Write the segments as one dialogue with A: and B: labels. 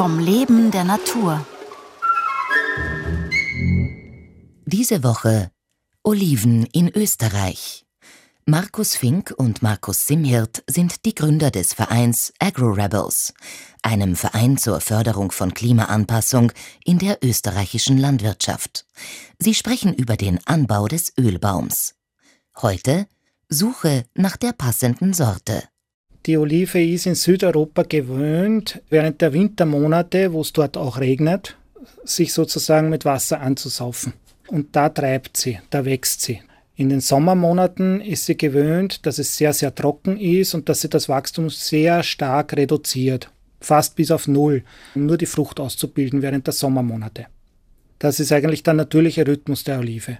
A: vom Leben der Natur.
B: Diese Woche Oliven in Österreich. Markus Fink und Markus Simhirt sind die Gründer des Vereins Agro Rebels, einem Verein zur Förderung von Klimaanpassung in der österreichischen Landwirtschaft. Sie sprechen über den Anbau des Ölbaums. Heute Suche nach der passenden Sorte.
C: Die Olive ist in Südeuropa gewöhnt, während der Wintermonate, wo es dort auch regnet, sich sozusagen mit Wasser anzusaufen. Und da treibt sie, da wächst sie. In den Sommermonaten ist sie gewöhnt, dass es sehr, sehr trocken ist und dass sie das Wachstum sehr stark reduziert, fast bis auf Null, um nur die Frucht auszubilden während der Sommermonate. Das ist eigentlich der natürliche Rhythmus der Olive.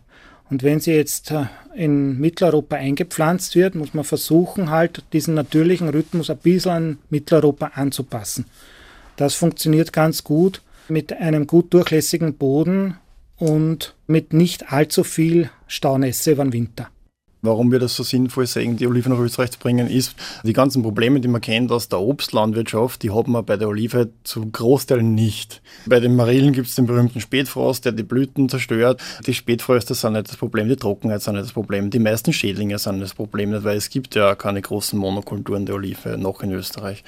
C: Und wenn sie jetzt äh, in Mitteleuropa eingepflanzt wird, muss man versuchen, halt diesen natürlichen Rhythmus ein bisschen an Mitteleuropa anzupassen. Das funktioniert ganz gut mit einem gut durchlässigen Boden und mit nicht allzu viel Staunässe über den Winter.
D: Warum wir das so sinnvoll sehen, die Olive nach Österreich zu bringen, ist, die ganzen Probleme, die man kennt aus der Obstlandwirtschaft, die hat man bei der Olive zum Großteil nicht. Bei den Marillen gibt es den berühmten Spätfrost, der die Blüten zerstört. Die Spätfröste sind nicht das Problem, die Trockenheit sind nicht das Problem, die meisten Schädlinge sind das Problem, weil es gibt ja keine großen Monokulturen der Olive noch in Österreich.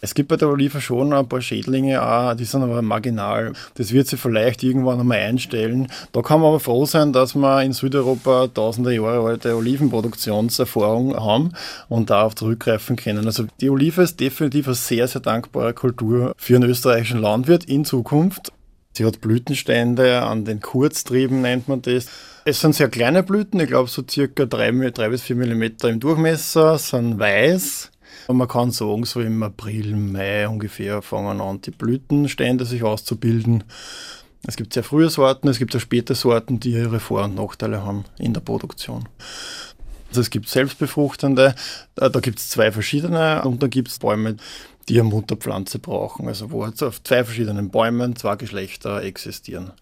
D: Es gibt bei der Olive schon ein paar Schädlinge, die sind aber marginal. Das wird sich vielleicht irgendwann einmal einstellen. Da kann man aber froh sein, dass wir in Südeuropa tausende Jahre alte Olivenproduktionserfahrung haben und darauf zurückgreifen können. Also die Olive ist definitiv eine sehr, sehr dankbare Kultur für einen österreichischen Landwirt in Zukunft. Sie hat Blütenstände an den Kurztrieben, nennt man das. Es sind sehr kleine Blüten, ich glaube so circa 3, 3 bis 4 mm im Durchmesser, sind weiß und man kann sagen, so im April, Mai ungefähr fangen an, die Blütenstände sich auszubilden. Es gibt sehr frühe Sorten, es gibt sehr späte Sorten, die ihre Vor- und Nachteile haben in der Produktion. Also es gibt selbstbefruchtende, da gibt es zwei verschiedene und dann gibt es Bäume, die eine Mutterpflanze brauchen, also wo auf zwei verschiedenen Bäumen zwei Geschlechter existieren.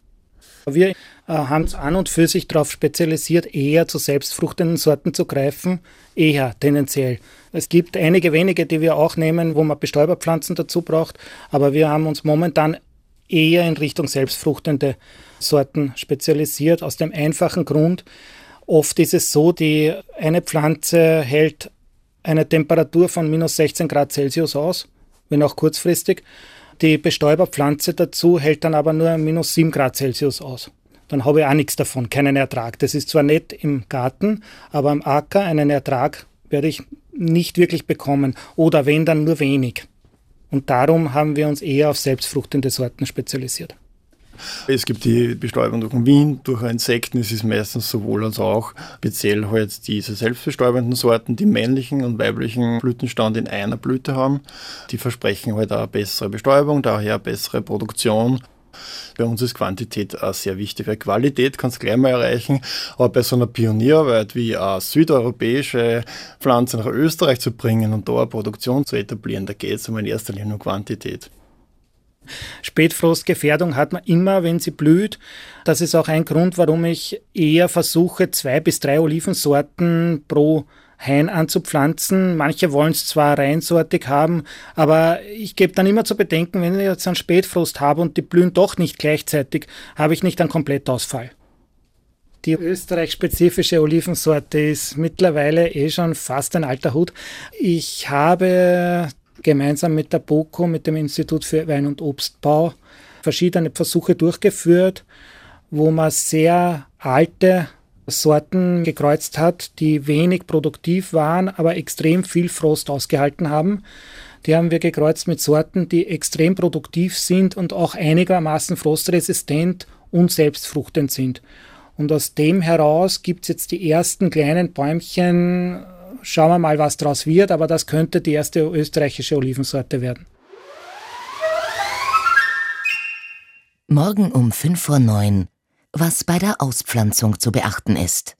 C: Wir äh, haben es an und für sich darauf spezialisiert, eher zu selbstfruchtenden Sorten zu greifen, eher tendenziell. Es gibt einige wenige, die wir auch nehmen, wo man Bestäuberpflanzen dazu braucht, aber wir haben uns momentan eher in Richtung selbstfruchtende Sorten spezialisiert, aus dem einfachen Grund, oft ist es so, die eine Pflanze hält eine Temperatur von minus 16 Grad Celsius aus, wenn auch kurzfristig. Die Bestäuberpflanze dazu hält dann aber nur minus 7 Grad Celsius aus. Dann habe ich auch nichts davon, keinen Ertrag. Das ist zwar nett im Garten, aber am Acker einen Ertrag werde ich nicht wirklich bekommen oder wenn dann nur wenig. Und darum haben wir uns eher auf selbstfruchtende Sorten spezialisiert.
D: Es gibt die Bestäubung durch den Wind, durch Insekten, es ist meistens sowohl als auch speziell halt diese selbstbestäubenden Sorten, die männlichen und weiblichen Blütenstand in einer Blüte haben. Die versprechen halt auch bessere Bestäubung, daher bessere Produktion. Bei uns ist Quantität auch sehr wichtig, weil Qualität kannst du gleich mal erreichen, aber bei so einer Pionierarbeit wie eine südeuropäische Pflanze nach Österreich zu bringen und da eine Produktion zu etablieren, da geht es um in erster Linie um Quantität.
C: Spätfrostgefährdung hat man immer, wenn sie blüht. Das ist auch ein Grund, warum ich eher versuche, zwei bis drei Olivensorten pro Hain anzupflanzen. Manche wollen es zwar reinsortig haben, aber ich gebe dann immer zu bedenken, wenn ich jetzt einen Spätfrost habe und die blühen doch nicht gleichzeitig, habe ich nicht einen Komplettausfall. Die österreichspezifische Olivensorte ist mittlerweile eh schon fast ein alter Hut. Ich habe gemeinsam mit der BOKO, mit dem Institut für Wein- und Obstbau, verschiedene Versuche durchgeführt, wo man sehr alte Sorten gekreuzt hat, die wenig produktiv waren, aber extrem viel Frost ausgehalten haben. Die haben wir gekreuzt mit Sorten, die extrem produktiv sind und auch einigermaßen frostresistent und selbstfruchtend sind. Und aus dem heraus gibt es jetzt die ersten kleinen Bäumchen schauen wir mal, was daraus wird, aber das könnte die erste österreichische Olivensorte werden.
B: Morgen um 5 vor 9, was bei der Auspflanzung zu beachten ist.